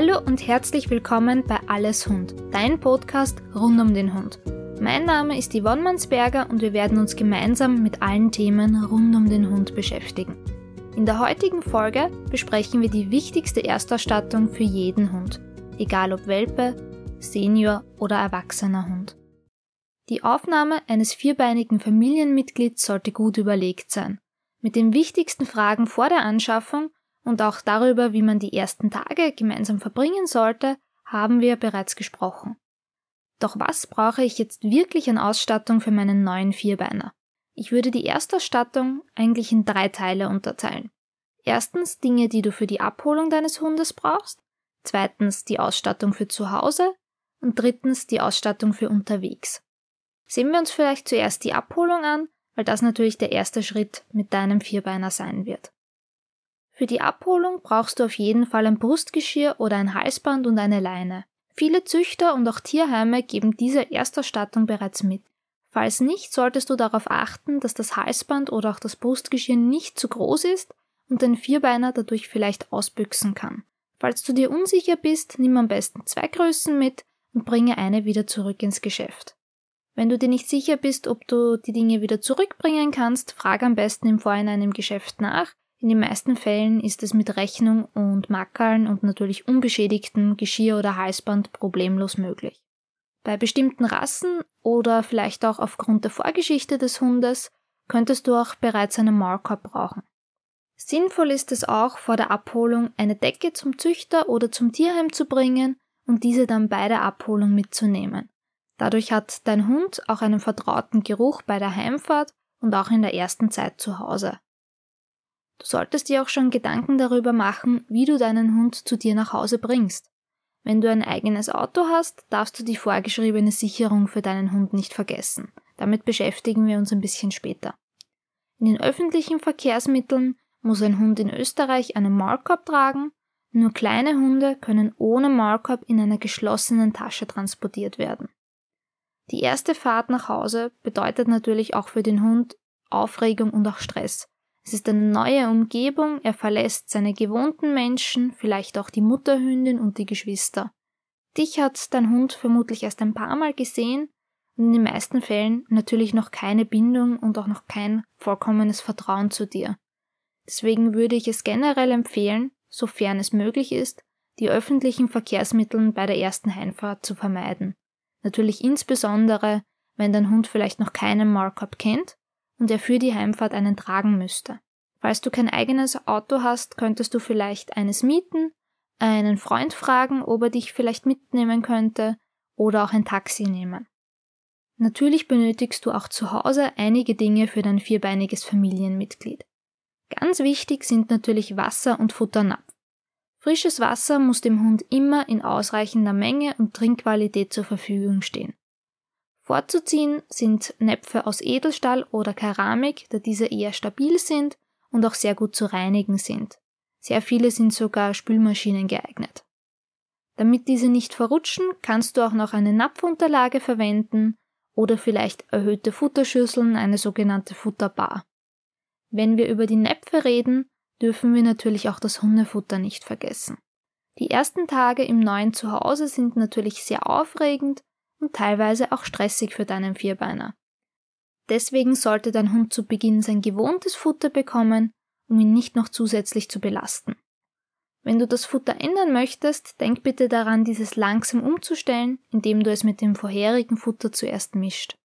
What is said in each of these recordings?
Hallo und herzlich willkommen bei Alles Hund, dein Podcast rund um den Hund. Mein Name ist Yvonne Mansberger und wir werden uns gemeinsam mit allen Themen rund um den Hund beschäftigen. In der heutigen Folge besprechen wir die wichtigste Erstausstattung für jeden Hund, egal ob Welpe, Senior oder erwachsener Hund. Die Aufnahme eines vierbeinigen Familienmitglieds sollte gut überlegt sein. Mit den wichtigsten Fragen vor der Anschaffung und auch darüber, wie man die ersten Tage gemeinsam verbringen sollte, haben wir bereits gesprochen. Doch was brauche ich jetzt wirklich an Ausstattung für meinen neuen Vierbeiner? Ich würde die Erstausstattung eigentlich in drei Teile unterteilen. Erstens Dinge, die du für die Abholung deines Hundes brauchst, zweitens die Ausstattung für zu Hause und drittens die Ausstattung für unterwegs. Sehen wir uns vielleicht zuerst die Abholung an, weil das natürlich der erste Schritt mit deinem Vierbeiner sein wird. Für die Abholung brauchst du auf jeden Fall ein Brustgeschirr oder ein Halsband und eine Leine. Viele Züchter und auch Tierheime geben diese Erstausstattung bereits mit. Falls nicht, solltest du darauf achten, dass das Halsband oder auch das Brustgeschirr nicht zu groß ist und dein Vierbeiner dadurch vielleicht ausbüchsen kann. Falls du dir unsicher bist, nimm am besten zwei Größen mit und bringe eine wieder zurück ins Geschäft. Wenn du dir nicht sicher bist, ob du die Dinge wieder zurückbringen kannst, frage am besten im Vorhinein im Geschäft nach, in den meisten Fällen ist es mit Rechnung und Mackerln und natürlich unbeschädigtem Geschirr oder Halsband problemlos möglich. Bei bestimmten Rassen oder vielleicht auch aufgrund der Vorgeschichte des Hundes könntest du auch bereits einen Maulkorb brauchen. Sinnvoll ist es auch, vor der Abholung eine Decke zum Züchter oder zum Tierheim zu bringen und diese dann bei der Abholung mitzunehmen. Dadurch hat dein Hund auch einen vertrauten Geruch bei der Heimfahrt und auch in der ersten Zeit zu Hause. Du solltest dir auch schon Gedanken darüber machen, wie du deinen Hund zu dir nach Hause bringst. Wenn du ein eigenes Auto hast, darfst du die vorgeschriebene Sicherung für deinen Hund nicht vergessen. Damit beschäftigen wir uns ein bisschen später. In den öffentlichen Verkehrsmitteln muss ein Hund in Österreich einen Maulkorb tragen. Nur kleine Hunde können ohne Maulkorb in einer geschlossenen Tasche transportiert werden. Die erste Fahrt nach Hause bedeutet natürlich auch für den Hund Aufregung und auch Stress. Es ist eine neue Umgebung, er verlässt seine gewohnten Menschen, vielleicht auch die Mutterhündin und die Geschwister. Dich hat dein Hund vermutlich erst ein paar Mal gesehen und in den meisten Fällen natürlich noch keine Bindung und auch noch kein vollkommenes Vertrauen zu dir. Deswegen würde ich es generell empfehlen, sofern es möglich ist, die öffentlichen Verkehrsmittel bei der ersten Heimfahrt zu vermeiden. Natürlich insbesondere, wenn dein Hund vielleicht noch keinen Markup kennt und er für die Heimfahrt einen tragen müsste. Falls du kein eigenes Auto hast, könntest du vielleicht eines mieten, einen Freund fragen, ob er dich vielleicht mitnehmen könnte oder auch ein Taxi nehmen. Natürlich benötigst du auch zu Hause einige Dinge für dein vierbeiniges Familienmitglied. Ganz wichtig sind natürlich Wasser und Futternapf. Frisches Wasser muss dem Hund immer in ausreichender Menge und Trinkqualität zur Verfügung stehen. Vorzuziehen sind Näpfe aus Edelstahl oder Keramik, da diese eher stabil sind und auch sehr gut zu reinigen sind. Sehr viele sind sogar Spülmaschinen geeignet. Damit diese nicht verrutschen, kannst du auch noch eine Napfunterlage verwenden oder vielleicht erhöhte Futterschüsseln, eine sogenannte Futterbar. Wenn wir über die Näpfe reden, dürfen wir natürlich auch das Hundefutter nicht vergessen. Die ersten Tage im neuen Zuhause sind natürlich sehr aufregend und teilweise auch stressig für deinen Vierbeiner. Deswegen sollte dein Hund zu Beginn sein gewohntes Futter bekommen, um ihn nicht noch zusätzlich zu belasten. Wenn du das Futter ändern möchtest, denk bitte daran, dieses langsam umzustellen, indem du es mit dem vorherigen Futter zuerst mischt.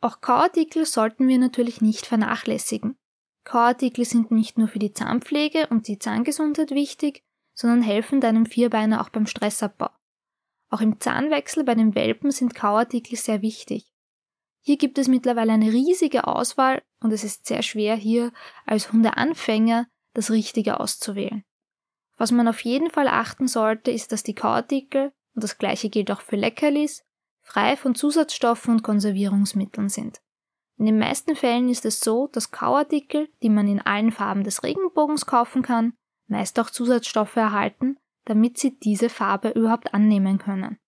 Auch Kauartikel sollten wir natürlich nicht vernachlässigen. Kauartikel sind nicht nur für die Zahnpflege und die Zahngesundheit wichtig, sondern helfen deinem Vierbeiner auch beim Stressabbau. Auch im Zahnwechsel bei den Welpen sind Kauartikel sehr wichtig. Hier gibt es mittlerweile eine riesige Auswahl und es ist sehr schwer hier als Hundeanfänger das Richtige auszuwählen. Was man auf jeden Fall achten sollte, ist, dass die Kauartikel, und das gleiche gilt auch für Leckerlis, frei von Zusatzstoffen und Konservierungsmitteln sind. In den meisten Fällen ist es so, dass Kauartikel, die man in allen Farben des Regenbogens kaufen kann, meist auch Zusatzstoffe erhalten, damit sie diese Farbe überhaupt annehmen können.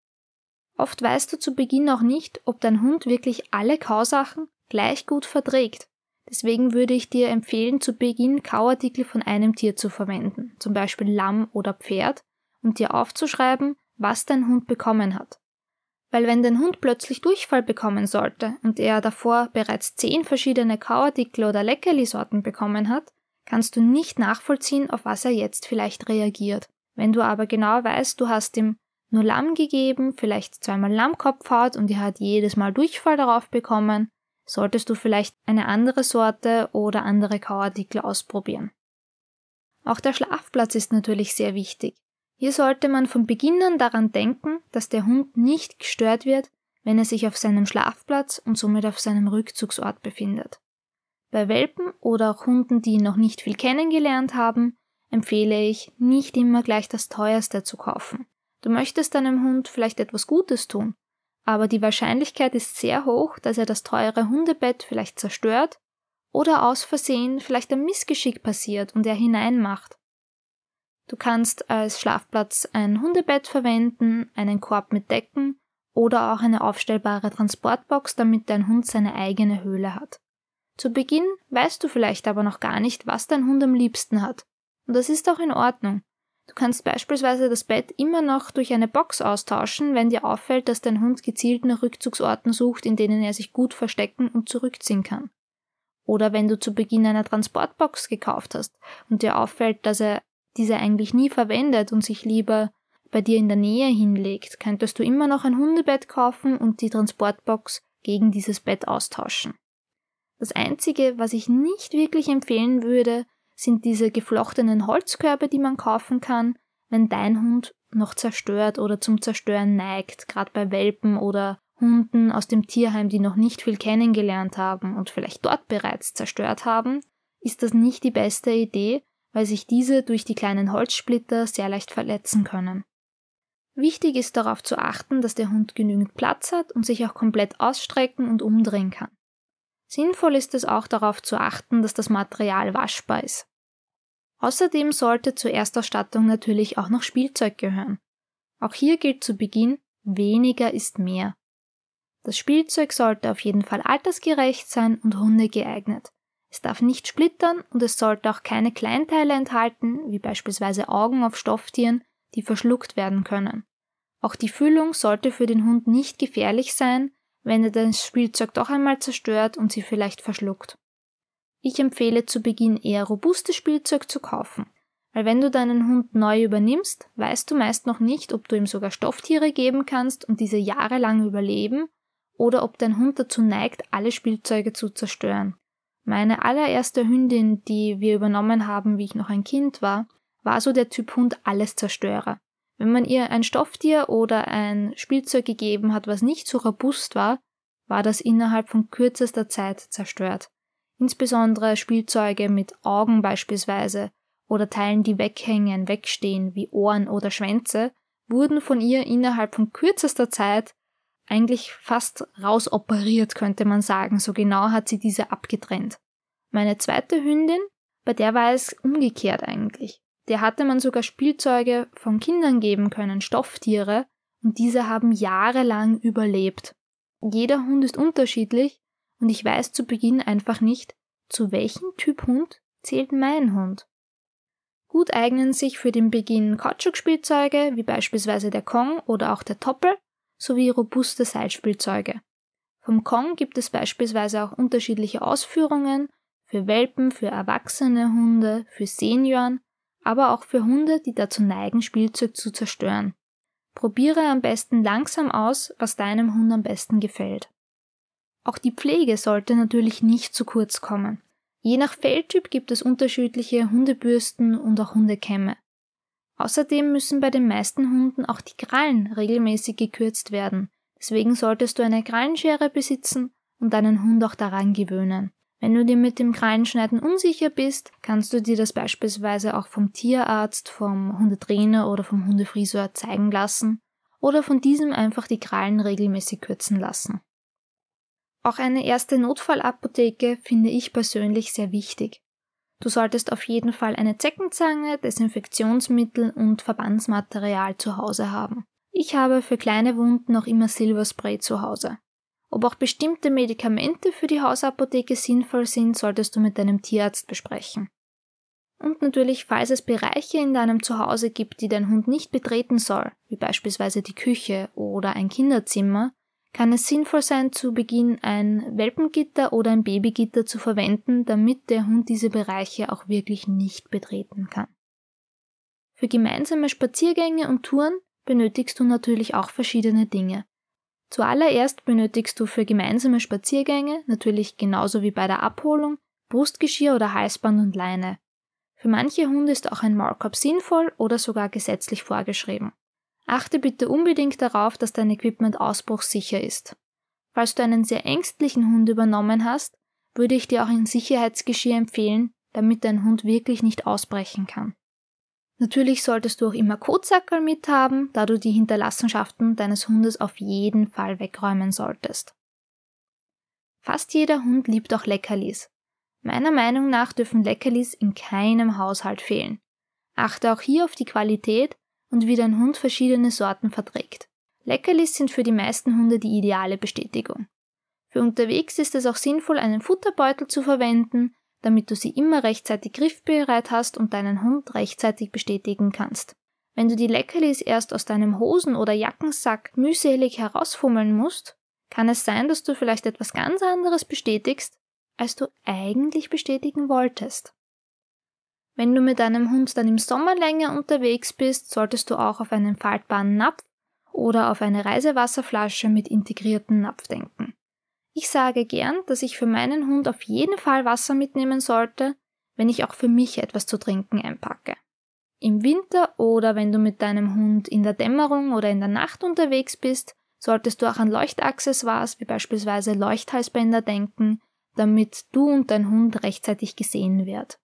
Oft weißt du zu Beginn auch nicht, ob dein Hund wirklich alle Kausachen gleich gut verträgt. Deswegen würde ich dir empfehlen, zu Beginn Kauartikel von einem Tier zu verwenden, zum Beispiel Lamm oder Pferd, und dir aufzuschreiben, was dein Hund bekommen hat. Weil wenn dein Hund plötzlich Durchfall bekommen sollte und er davor bereits zehn verschiedene Kauartikel oder Leckerlisorten bekommen hat, kannst du nicht nachvollziehen, auf was er jetzt vielleicht reagiert. Wenn du aber genau weißt, du hast ihm nur Lamm gegeben, vielleicht zweimal Lammkopfhaut und er hat jedes Mal Durchfall darauf bekommen, solltest du vielleicht eine andere Sorte oder andere Kauartikel ausprobieren. Auch der Schlafplatz ist natürlich sehr wichtig. Hier sollte man von Beginn an daran denken, dass der Hund nicht gestört wird, wenn er sich auf seinem Schlafplatz und somit auf seinem Rückzugsort befindet. Bei Welpen oder auch Hunden, die noch nicht viel kennengelernt haben, empfehle ich, nicht immer gleich das teuerste zu kaufen. Du möchtest deinem Hund vielleicht etwas Gutes tun, aber die Wahrscheinlichkeit ist sehr hoch, dass er das teure Hundebett vielleicht zerstört oder aus Versehen vielleicht ein Missgeschick passiert und er hineinmacht. Du kannst als Schlafplatz ein Hundebett verwenden, einen Korb mit Decken oder auch eine aufstellbare Transportbox, damit dein Hund seine eigene Höhle hat. Zu Beginn weißt du vielleicht aber noch gar nicht, was dein Hund am liebsten hat. Und das ist auch in Ordnung. Du kannst beispielsweise das Bett immer noch durch eine Box austauschen, wenn dir auffällt, dass dein Hund gezielt nach Rückzugsorten sucht, in denen er sich gut verstecken und zurückziehen kann. Oder wenn du zu Beginn eine Transportbox gekauft hast und dir auffällt, dass er diese eigentlich nie verwendet und sich lieber bei dir in der Nähe hinlegt, könntest du immer noch ein Hundebett kaufen und die Transportbox gegen dieses Bett austauschen. Das Einzige, was ich nicht wirklich empfehlen würde, sind diese geflochtenen Holzkörbe, die man kaufen kann, wenn dein Hund noch zerstört oder zum Zerstören neigt, gerade bei Welpen oder Hunden aus dem Tierheim, die noch nicht viel kennengelernt haben und vielleicht dort bereits zerstört haben, ist das nicht die beste Idee, weil sich diese durch die kleinen Holzsplitter sehr leicht verletzen können. Wichtig ist darauf zu achten, dass der Hund genügend Platz hat und sich auch komplett ausstrecken und umdrehen kann. Sinnvoll ist es auch darauf zu achten, dass das Material waschbar ist. Außerdem sollte zur Erstausstattung natürlich auch noch Spielzeug gehören. Auch hier gilt zu Beginn, weniger ist mehr. Das Spielzeug sollte auf jeden Fall altersgerecht sein und Hunde geeignet. Es darf nicht splittern und es sollte auch keine Kleinteile enthalten, wie beispielsweise Augen auf Stofftieren, die verschluckt werden können. Auch die Füllung sollte für den Hund nicht gefährlich sein, wenn er das Spielzeug doch einmal zerstört und sie vielleicht verschluckt. Ich empfehle zu Beginn eher robustes Spielzeug zu kaufen, weil wenn du deinen Hund neu übernimmst, weißt du meist noch nicht, ob du ihm sogar Stofftiere geben kannst und diese jahrelang überleben oder ob dein Hund dazu neigt, alle Spielzeuge zu zerstören. Meine allererste Hündin, die wir übernommen haben, wie ich noch ein Kind war, war so der Typ Hund alles Zerstörer. Wenn man ihr ein Stofftier oder ein Spielzeug gegeben hat, was nicht so robust war, war das innerhalb von kürzester Zeit zerstört. Insbesondere Spielzeuge mit Augen beispielsweise oder Teilen, die weghängen, wegstehen, wie Ohren oder Schwänze, wurden von ihr innerhalb von kürzester Zeit eigentlich fast rausoperiert, könnte man sagen. So genau hat sie diese abgetrennt. Meine zweite Hündin, bei der war es umgekehrt eigentlich. Der hatte man sogar Spielzeuge von Kindern geben können, Stofftiere, und diese haben jahrelang überlebt. Jeder Hund ist unterschiedlich und ich weiß zu Beginn einfach nicht, zu welchem Typ Hund zählt mein Hund. Gut eignen sich für den Beginn Kautschuk-Spielzeuge, wie beispielsweise der Kong oder auch der Toppel, sowie robuste Seilspielzeuge. Vom Kong gibt es beispielsweise auch unterschiedliche Ausführungen für Welpen, für erwachsene Hunde, für Senioren, aber auch für Hunde, die dazu neigen, Spielzeug zu zerstören. Probiere am besten langsam aus, was deinem Hund am besten gefällt. Auch die Pflege sollte natürlich nicht zu kurz kommen. Je nach Felltyp gibt es unterschiedliche Hundebürsten und auch Hundekämme. Außerdem müssen bei den meisten Hunden auch die Krallen regelmäßig gekürzt werden. Deswegen solltest du eine Krallenschere besitzen und deinen Hund auch daran gewöhnen. Wenn du dir mit dem Krallenschneiden unsicher bist, kannst du dir das beispielsweise auch vom Tierarzt, vom Hundetrainer oder vom Hundefriseur zeigen lassen oder von diesem einfach die Krallen regelmäßig kürzen lassen. Auch eine erste Notfallapotheke finde ich persönlich sehr wichtig. Du solltest auf jeden Fall eine Zeckenzange, Desinfektionsmittel und Verbandsmaterial zu Hause haben. Ich habe für kleine Wunden noch immer Silberspray zu Hause. Ob auch bestimmte Medikamente für die Hausapotheke sinnvoll sind, solltest du mit deinem Tierarzt besprechen. Und natürlich, falls es Bereiche in deinem Zuhause gibt, die dein Hund nicht betreten soll, wie beispielsweise die Küche oder ein Kinderzimmer, kann es sinnvoll sein, zu Beginn ein Welpengitter oder ein Babygitter zu verwenden, damit der Hund diese Bereiche auch wirklich nicht betreten kann. Für gemeinsame Spaziergänge und Touren benötigst du natürlich auch verschiedene Dinge. Zuallererst benötigst du für gemeinsame Spaziergänge, natürlich genauso wie bei der Abholung, Brustgeschirr oder Halsband und Leine. Für manche Hunde ist auch ein Maulkorb sinnvoll oder sogar gesetzlich vorgeschrieben. Achte bitte unbedingt darauf, dass dein Equipment ausbruchssicher ist. Falls du einen sehr ängstlichen Hund übernommen hast, würde ich dir auch ein Sicherheitsgeschirr empfehlen, damit dein Hund wirklich nicht ausbrechen kann. Natürlich solltest du auch immer Kotsackerl mithaben, da du die Hinterlassenschaften deines Hundes auf jeden Fall wegräumen solltest. Fast jeder Hund liebt auch Leckerlis. Meiner Meinung nach dürfen Leckerlis in keinem Haushalt fehlen. Achte auch hier auf die Qualität und wie dein Hund verschiedene Sorten verträgt. Leckerlis sind für die meisten Hunde die ideale Bestätigung. Für unterwegs ist es auch sinnvoll, einen Futterbeutel zu verwenden, damit du sie immer rechtzeitig griffbereit hast und deinen Hund rechtzeitig bestätigen kannst. Wenn du die Leckerlis erst aus deinem Hosen- oder Jackensack mühselig herausfummeln musst, kann es sein, dass du vielleicht etwas ganz anderes bestätigst, als du eigentlich bestätigen wolltest. Wenn du mit deinem Hund dann im Sommer länger unterwegs bist, solltest du auch auf einen faltbaren Napf oder auf eine Reisewasserflasche mit integrierten Napf denken. Ich sage gern, dass ich für meinen Hund auf jeden Fall Wasser mitnehmen sollte, wenn ich auch für mich etwas zu trinken einpacke. Im Winter oder wenn du mit deinem Hund in der Dämmerung oder in der Nacht unterwegs bist, solltest du auch an Leuchtaccessoires wie beispielsweise Leuchthalsbänder denken, damit du und dein Hund rechtzeitig gesehen wird.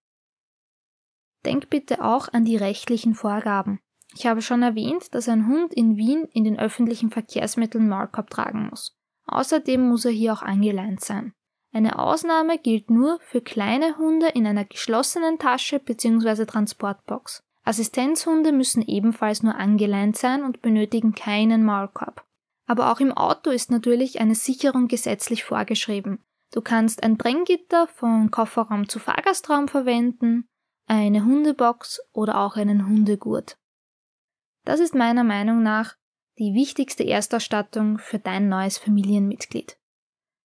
Denk bitte auch an die rechtlichen Vorgaben. Ich habe schon erwähnt, dass ein Hund in Wien in den öffentlichen Verkehrsmitteln Maulkorb tragen muss. Außerdem muss er hier auch angeleint sein. Eine Ausnahme gilt nur für kleine Hunde in einer geschlossenen Tasche bzw. Transportbox. Assistenzhunde müssen ebenfalls nur angeleint sein und benötigen keinen Maulkorb. Aber auch im Auto ist natürlich eine Sicherung gesetzlich vorgeschrieben. Du kannst ein Drängitter von Kofferraum zu Fahrgastraum verwenden, eine Hundebox oder auch einen Hundegurt. Das ist meiner Meinung nach die wichtigste Erstausstattung für dein neues Familienmitglied.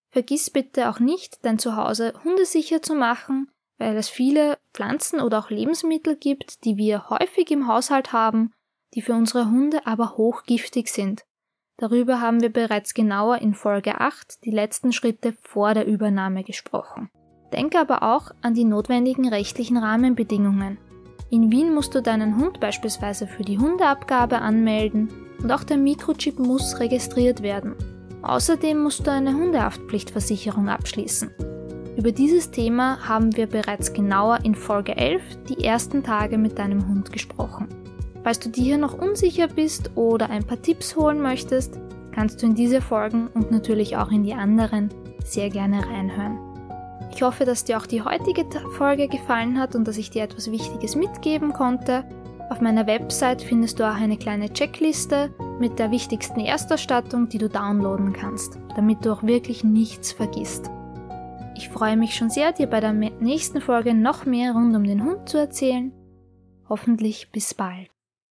Vergiss bitte auch nicht, dein Zuhause hundesicher zu machen, weil es viele Pflanzen oder auch Lebensmittel gibt, die wir häufig im Haushalt haben, die für unsere Hunde aber hochgiftig sind. Darüber haben wir bereits genauer in Folge 8 die letzten Schritte vor der Übernahme gesprochen. Denke aber auch an die notwendigen rechtlichen Rahmenbedingungen. In Wien musst du deinen Hund beispielsweise für die Hundeabgabe anmelden und auch der Mikrochip muss registriert werden. Außerdem musst du eine Hundehaftpflichtversicherung abschließen. Über dieses Thema haben wir bereits genauer in Folge 11 die ersten Tage mit deinem Hund gesprochen. Falls du dir hier noch unsicher bist oder ein paar Tipps holen möchtest, kannst du in diese Folgen und natürlich auch in die anderen sehr gerne reinhören. Ich hoffe, dass dir auch die heutige Folge gefallen hat und dass ich dir etwas Wichtiges mitgeben konnte. Auf meiner Website findest du auch eine kleine Checkliste mit der wichtigsten Erstausstattung, die du downloaden kannst, damit du auch wirklich nichts vergisst. Ich freue mich schon sehr, dir bei der nächsten Folge noch mehr rund um den Hund zu erzählen. Hoffentlich bis bald.